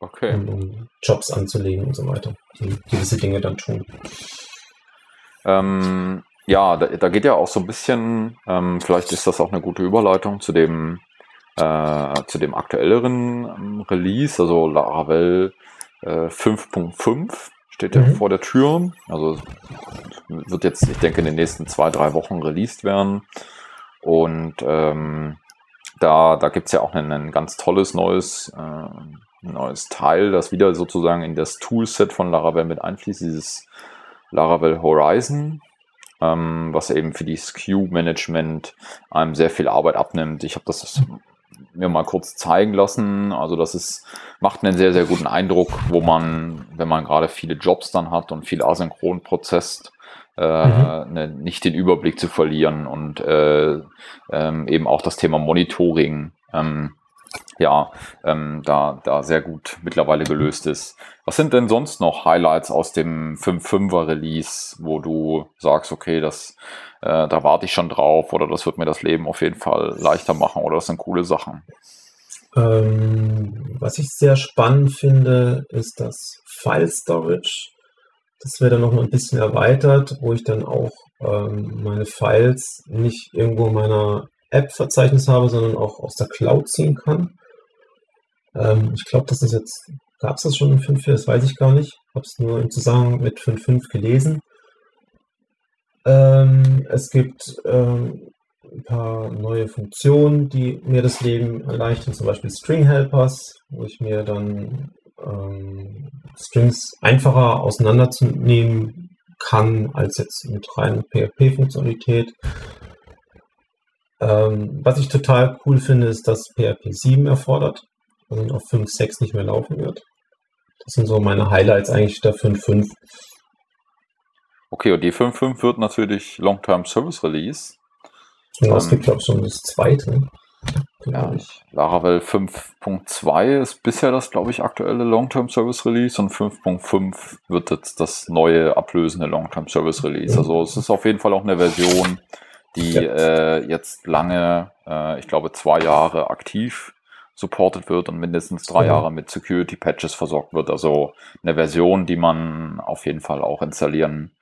Okay. Um, um, Jobs anzulegen und so weiter, die gewisse Dinge dann tun. Ähm, ja, da, da, geht ja auch so ein bisschen, ähm, vielleicht ist das auch eine gute Überleitung zu dem, äh, zu dem aktuelleren ähm, Release, also Laravel äh, 5.5 steht ja mhm. vor der Tür. Also wird jetzt, ich denke, in den nächsten zwei, drei Wochen released werden. Und ähm, da, da gibt es ja auch ein, ein, ganz tolles neues, äh, neues Teil, das wieder sozusagen in das Toolset von Laravel mit einfließt, dieses Laravel Horizon ähm, was eben für die SKU-Management einem sehr viel Arbeit abnimmt. Ich habe das mir mal kurz zeigen lassen. Also das ist, macht einen sehr, sehr guten Eindruck, wo man, wenn man gerade viele Jobs dann hat und viel asynchron prozesst, äh, mhm. ne, nicht den Überblick zu verlieren und äh, ähm, eben auch das Thema Monitoring ähm, ja, ähm, da, da sehr gut mittlerweile gelöst ist. Was sind denn sonst noch Highlights aus dem 5.5er Release, wo du sagst, okay, das, äh, da warte ich schon drauf oder das wird mir das Leben auf jeden Fall leichter machen oder das sind coole Sachen? Ähm, was ich sehr spannend finde, ist das File Storage. Das wird dann noch mal ein bisschen erweitert, wo ich dann auch ähm, meine Files nicht irgendwo in meiner App-Verzeichnis habe, sondern auch aus der Cloud ziehen kann. Ähm, ich glaube, das ist jetzt, gab es das schon in 5.4, das weiß ich gar nicht. Ich habe es nur im Zusammenhang mit 5.5 gelesen. Ähm, es gibt ähm, ein paar neue Funktionen, die mir das Leben erleichtern, zum Beispiel String Helpers, wo ich mir dann ähm, Strings einfacher auseinanderzunehmen kann als jetzt mit rein PHP-Funktionalität. Ähm, was ich total cool finde, ist, dass PHP 7 erfordert und auf 5, 6 nicht mehr laufen wird. Das sind so meine Highlights eigentlich der 5.5. Okay, und die 5.5 wird natürlich Long-Term Service Release. Ja, es ähm, gibt, glaube ich, schon das zweite. Ja, Laravel 5.2 ist bisher das, glaube ich, aktuelle Long-Term Service Release und 5.5 wird jetzt das neue ablösende Long-Term Service Release. Also es ist auf jeden Fall auch eine Version, die ja. äh, jetzt lange, äh, ich glaube, zwei Jahre aktiv supported wird und mindestens drei ja. Jahre mit Security Patches versorgt wird. Also eine Version, die man auf jeden Fall auch installieren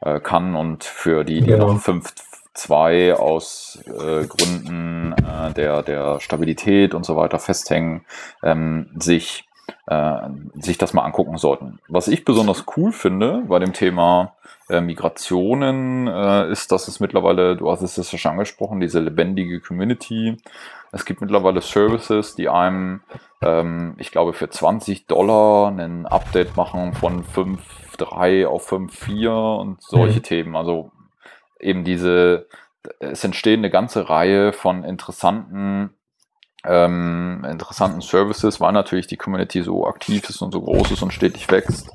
äh, kann und für die, die genau. noch 5.2 aus äh, Gründen äh, der, der Stabilität und so weiter festhängen, ähm, sich, äh, sich das mal angucken sollten. Was ich besonders cool finde bei dem Thema äh, Migrationen äh, ist, dass es mittlerweile, du hast es ja schon angesprochen, diese lebendige Community. Es gibt mittlerweile Services, die einem, ähm, ich glaube, für 20 Dollar ein Update machen von 5.3 auf 5.4 und solche mhm. Themen. Also eben diese, es entstehen eine ganze Reihe von interessanten ähm, interessanten Services, weil natürlich die Community so aktiv ist und so groß ist und stetig wächst,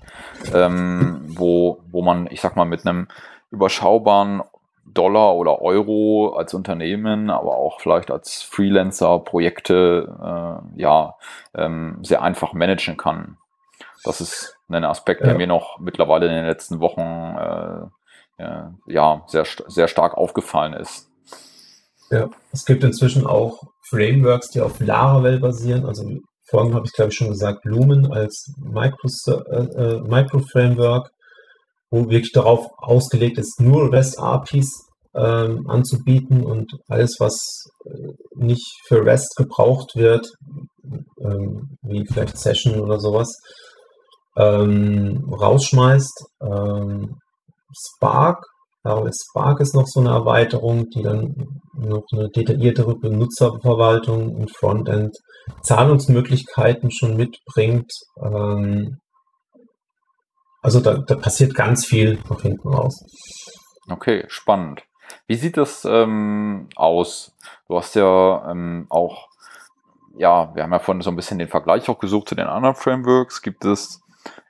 ähm, wo, wo man, ich sag mal, mit einem überschaubaren Dollar oder Euro als Unternehmen, aber auch vielleicht als Freelancer Projekte äh, ja ähm, sehr einfach managen kann. Das ist ein Aspekt, der ja. mir noch mittlerweile in den letzten Wochen äh, äh, ja sehr, sehr stark aufgefallen ist. Ja, es gibt inzwischen auch Frameworks, die auf Laravel basieren. Also vorhin habe ich glaube ich schon gesagt, Lumen als Micro-Framework. Micro wo wirklich darauf ausgelegt ist, nur REST-APIs ähm, anzubieten und alles, was äh, nicht für REST gebraucht wird, ähm, wie vielleicht Session oder sowas, ähm, rausschmeißt. Ähm, Spark, ja, Spark ist noch so eine Erweiterung, die dann noch eine detailliertere Benutzerverwaltung und Frontend Zahlungsmöglichkeiten schon mitbringt. Ähm, also da, da passiert ganz viel nach hinten raus. Okay, spannend. Wie sieht das ähm, aus? Du hast ja ähm, auch, ja, wir haben ja vorhin so ein bisschen den Vergleich auch gesucht zu den anderen Frameworks. Gibt es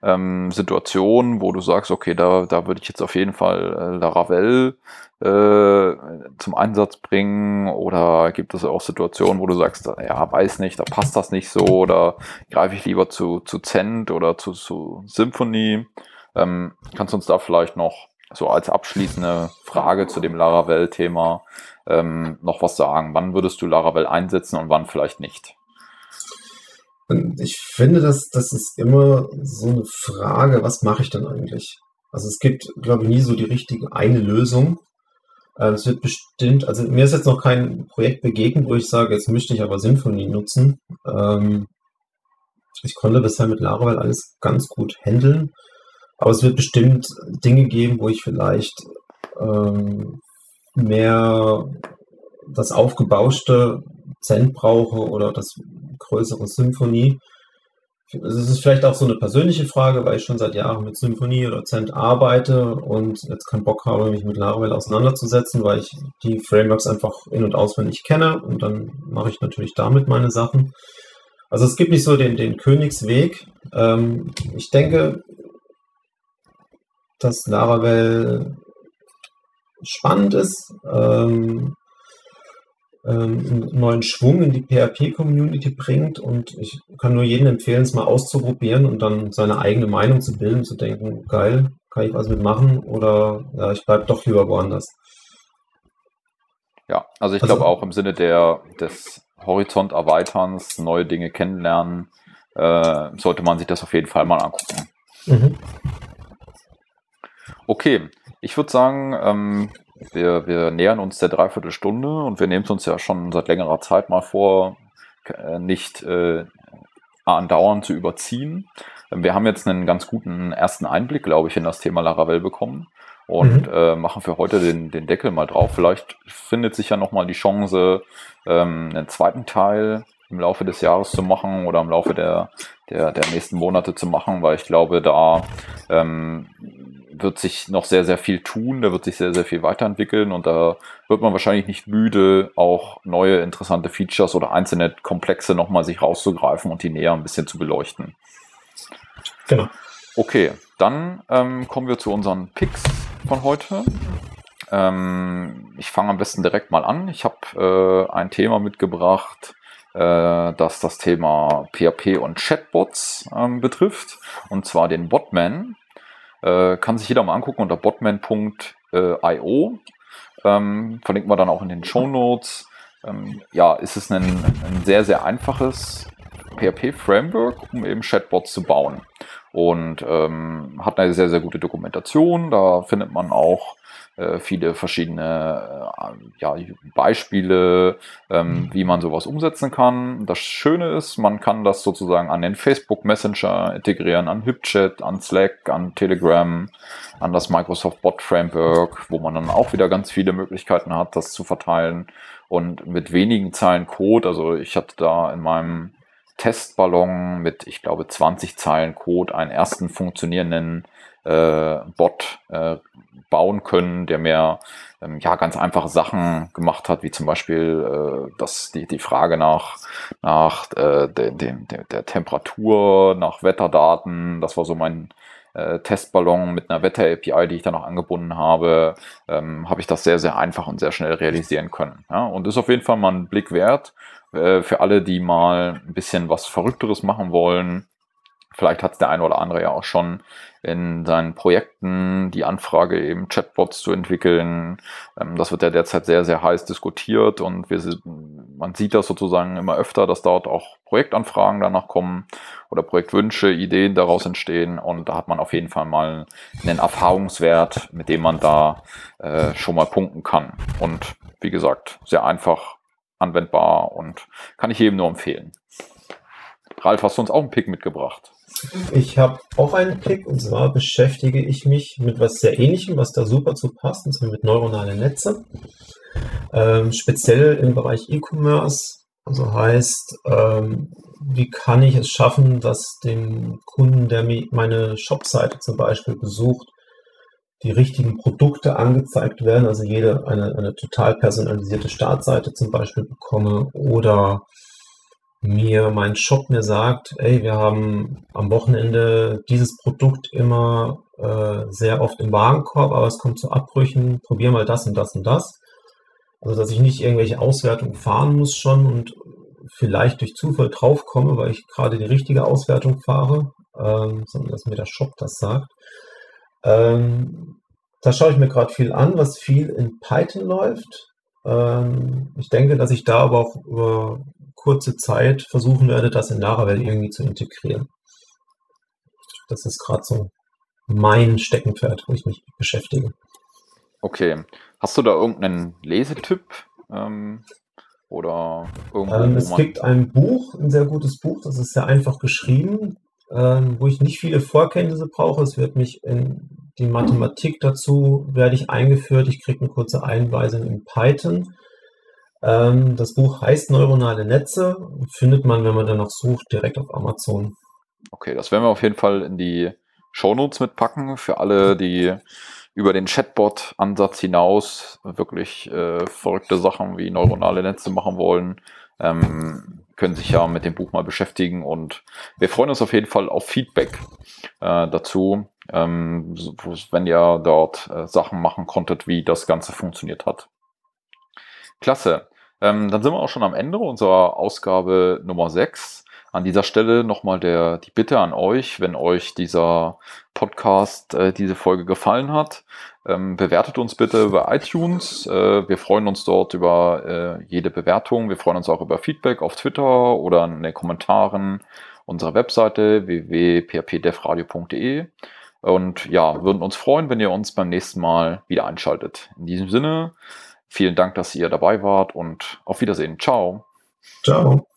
ähm, Situationen, wo du sagst, okay, da, da würde ich jetzt auf jeden Fall äh, Laravel äh, zum Einsatz bringen? Oder gibt es auch Situationen, wo du sagst, ja, weiß nicht, da passt das nicht so oder greife ich lieber zu, zu Zend oder zu, zu Symphony? Ähm, kannst du uns da vielleicht noch so als abschließende Frage zu dem Laravel-Thema ähm, noch was sagen? Wann würdest du Laravel einsetzen und wann vielleicht nicht? Ich finde, dass das ist immer so eine Frage, was mache ich dann eigentlich? Also es gibt, glaube ich, nie so die richtige eine Lösung. Ähm, es wird bestimmt, also mir ist jetzt noch kein Projekt begegnet, wo ich sage, jetzt möchte ich aber Symfony nutzen. Ähm, ich konnte bisher mit Laravel alles ganz gut handeln, aber es wird bestimmt Dinge geben, wo ich vielleicht ähm, mehr das aufgebauschte Cent brauche oder das größere Symphonie. Es ist vielleicht auch so eine persönliche Frage, weil ich schon seit Jahren mit Symphonie oder Cent arbeite und jetzt keinen Bock habe, mich mit Laravel auseinanderzusetzen, weil ich die Frameworks einfach in- und auswendig kenne und dann mache ich natürlich damit meine Sachen. Also es gibt nicht so den, den Königsweg. Ähm, ich denke, dass Laravel spannend ist. Ähm, ähm, einen neuen Schwung in die PHP-Community bringt. Und ich kann nur jedem empfehlen, es mal auszuprobieren und dann seine eigene Meinung zu bilden, zu denken, geil, kann ich was mitmachen oder ja, ich bleibe doch lieber woanders. Ja, also ich also, glaube auch im Sinne der, des Horizont-Erweiterns, neue Dinge kennenlernen, äh, sollte man sich das auf jeden Fall mal angucken. Mhm. Okay, ich würde sagen, ähm, wir, wir nähern uns der Dreiviertelstunde und wir nehmen es uns ja schon seit längerer Zeit mal vor, äh, nicht äh, andauernd zu überziehen. Wir haben jetzt einen ganz guten ersten Einblick, glaube ich, in das Thema Laravel bekommen und mhm. äh, machen für heute den, den Deckel mal drauf. Vielleicht findet sich ja nochmal die Chance, ähm, einen zweiten Teil im Laufe des Jahres zu machen oder im Laufe der, der, der nächsten Monate zu machen, weil ich glaube, da ähm, wird sich noch sehr, sehr viel tun, da wird sich sehr, sehr viel weiterentwickeln und da wird man wahrscheinlich nicht müde, auch neue interessante Features oder einzelne Komplexe nochmal sich rauszugreifen und die näher ein bisschen zu beleuchten. Genau. Okay, dann ähm, kommen wir zu unseren Picks von heute. Ähm, ich fange am besten direkt mal an. Ich habe äh, ein Thema mitgebracht, äh, das das Thema PHP und Chatbots ähm, betrifft, und zwar den Botman. Äh, kann sich jeder mal angucken unter botman.io. Ähm, verlinken wir dann auch in den Show Notes. Ähm, ja, ist es ein, ein sehr, sehr einfaches PHP-Framework, um eben Chatbots zu bauen. Und ähm, hat eine sehr, sehr gute Dokumentation. Da findet man auch viele verschiedene äh, ja, Beispiele, ähm, mhm. wie man sowas umsetzen kann. Das Schöne ist, man kann das sozusagen an den Facebook Messenger integrieren, an HipChat, an Slack, an Telegram, an das Microsoft Bot Framework, wo man dann auch wieder ganz viele Möglichkeiten hat, das zu verteilen. Und mit wenigen Zeilen Code, also ich hatte da in meinem Testballon mit, ich glaube, 20 Zeilen Code einen ersten funktionierenden äh, Bot äh, bauen können, der mir ähm, ja ganz einfache Sachen gemacht hat, wie zum Beispiel äh, das, die, die Frage nach, nach äh, de, de, de, der Temperatur, nach Wetterdaten. Das war so mein äh, Testballon mit einer Wetter-API, die ich dann noch angebunden habe, ähm, habe ich das sehr, sehr einfach und sehr schnell realisieren können. Ja? Und ist auf jeden Fall mal ein Blick wert äh, für alle, die mal ein bisschen was Verrückteres machen wollen. Vielleicht hat es der eine oder andere ja auch schon in seinen Projekten die Anfrage, eben Chatbots zu entwickeln. Ähm, das wird ja derzeit sehr, sehr heiß diskutiert und wir, man sieht das sozusagen immer öfter, dass dort auch Projektanfragen danach kommen oder Projektwünsche, Ideen daraus entstehen und da hat man auf jeden Fall mal einen Erfahrungswert, mit dem man da äh, schon mal punkten kann. Und wie gesagt, sehr einfach anwendbar und kann ich jedem nur empfehlen. Ralf, hast du uns auch einen Pick mitgebracht? Ich habe auch einen Pick und zwar beschäftige ich mich mit was sehr ähnlichem, was da super zu passt, und zwar mit neuronalen Netze. Ähm, speziell im Bereich E-Commerce. Also heißt, ähm, wie kann ich es schaffen, dass dem Kunden, der meine Shopseite zum Beispiel besucht, die richtigen Produkte angezeigt werden, also jede eine, eine total personalisierte Startseite zum Beispiel bekomme oder mir mein Shop mir sagt, ey, wir haben am Wochenende dieses Produkt immer äh, sehr oft im Warenkorb, aber es kommt zu Abbrüchen, probier mal das und das und das. Also dass ich nicht irgendwelche Auswertungen fahren muss schon und vielleicht durch Zufall draufkomme, weil ich gerade die richtige Auswertung fahre, ähm, sondern dass mir der Shop das sagt. Ähm, da schaue ich mir gerade viel an, was viel in Python läuft. Ähm, ich denke, dass ich da aber auch über kurze Zeit versuchen werde, das in Laravel irgendwie zu integrieren. Das ist gerade so mein Steckenpferd, wo ich mich beschäftige. Okay. Hast du da irgendeinen Lesetipp? Ähm, oder irgendwo, ähm, es gibt ein Buch, ein sehr gutes Buch, das ist sehr einfach geschrieben, ähm, wo ich nicht viele Vorkenntnisse brauche. Es wird mich in die Mathematik dazu, werde ich eingeführt. Ich kriege eine kurze Einweisung in Python. Ähm, das Buch heißt Neuronale Netze, findet man, wenn man danach sucht, direkt auf Amazon. Okay, das werden wir auf jeden Fall in die Shownotes mitpacken für alle, die über den Chatbot-Ansatz hinaus wirklich äh, verrückte Sachen wie neuronale Netze machen wollen. Ähm, können sich ja mit dem Buch mal beschäftigen und wir freuen uns auf jeden Fall auf Feedback äh, dazu, ähm, wenn ihr dort äh, Sachen machen konntet, wie das Ganze funktioniert hat. Klasse. Ähm, dann sind wir auch schon am Ende unserer Ausgabe Nummer 6. An dieser Stelle nochmal der, die Bitte an euch, wenn euch dieser Podcast, äh, diese Folge gefallen hat, ähm, bewertet uns bitte bei iTunes. Äh, wir freuen uns dort über äh, jede Bewertung. Wir freuen uns auch über Feedback auf Twitter oder in den Kommentaren unserer Webseite www.phpdevradio.de. Und ja, würden uns freuen, wenn ihr uns beim nächsten Mal wieder einschaltet. In diesem Sinne, Vielen Dank, dass ihr dabei wart und auf Wiedersehen. Ciao. Ciao.